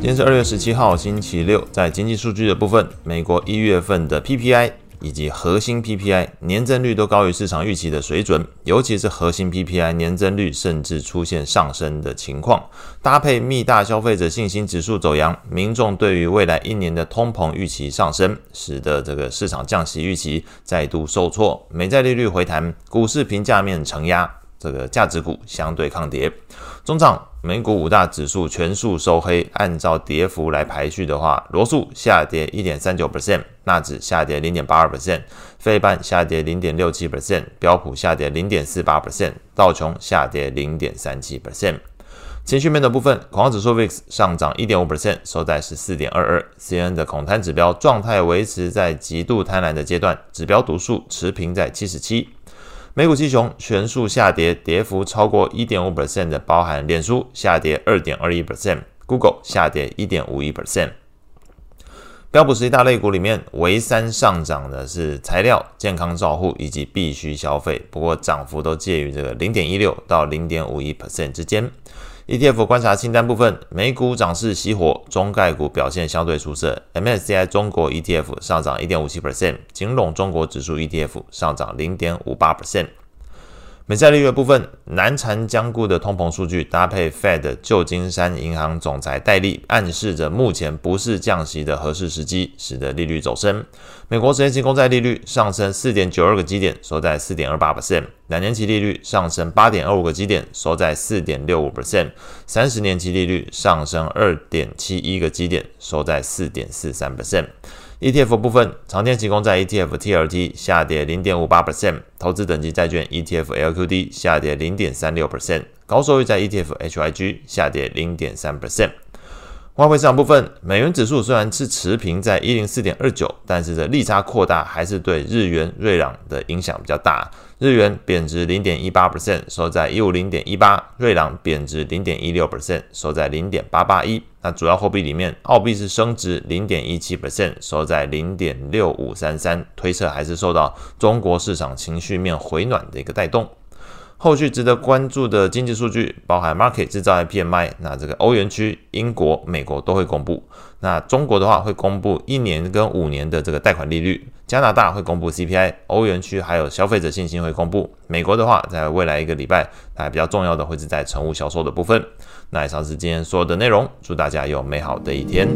今天是二月十七号，星期六。在经济数据的部分，美国一月份的 PPI 以及核心 PPI 年增率都高于市场预期的水准，尤其是核心 PPI 年增率甚至出现上升的情况。搭配密大消费者信心指数走阳，民众对于未来一年的通膨预期上升，使得这个市场降息预期再度受挫，美债利率回弹，股市评价面承压。这个价值股相对抗跌，中场美股五大指数全数收黑。按照跌幅来排序的话，罗素下跌一点三九 percent，纳指下跌零点八二 percent，费半下跌零点六七 percent，标普下跌零点四八 percent，道琼下跌零点三七 percent。情绪面的部分，恐慌指数 VIX 上涨一点五 percent，收在十四点二二。CNN 的恐贪指标状态维持在极度贪婪的阶段，指标读数持平在七十七。美股七雄全数下跌，跌幅超过一点五 percent 的，包含脸书下跌二点二一 percent，Google 下跌一点五一 percent。标普十一大类股里面，唯三上涨的是材料、健康照护以及必需消费，不过涨幅都介于这个零点一六到零点五一 percent 之间。ETF 观察清单部分，美股涨势熄火，中概股表现相对出色。MSCI 中国 ETF 上涨一点五七 percent，锦龙中国指数 ETF 上涨零点五八 percent。美债利率的部分，难缠僵固的通膨数据搭配 Fed 旧金山银行总裁戴利，暗示着目前不是降息的合适时机，使得利率走升。美国十年期公债利率上升四点九二个基点，收在四点二八 percent；两年期利率上升八点二五个基点，收在四点六五 percent；三十年期利率上升二点七一个基点，收在四点四三 percent。ETF 部分，长天提供在 ETF TLT 下跌零点五八 percent，投资等级债券 ETF LQD 下跌零点三六 percent，高收益在 ETF HYG 下跌零点三 percent。外汇市场部分，美元指数虽然是持平在一零四点二九，但是这利差扩大还是对日元、瑞郎的影响比较大。日元贬值零点一八 percent，收在一五零点一八；瑞郎贬值零点一六 percent，收在零点八八一。那主要货币里面，澳币是升值零点一七 percent，收在零点六五三三。推测还是受到中国市场情绪面回暖的一个带动。后续值得关注的经济数据包含 Market 制造 PMI，那这个欧元区、英国、美国都会公布。那中国的话会公布一年跟五年的这个贷款利率，加拿大会公布 CPI，欧元区还有消费者信心会公布。美国的话，在未来一个礼拜，还比较重要的会是在成屋销售的部分。那以上是今天所有的内容，祝大家有美好的一天。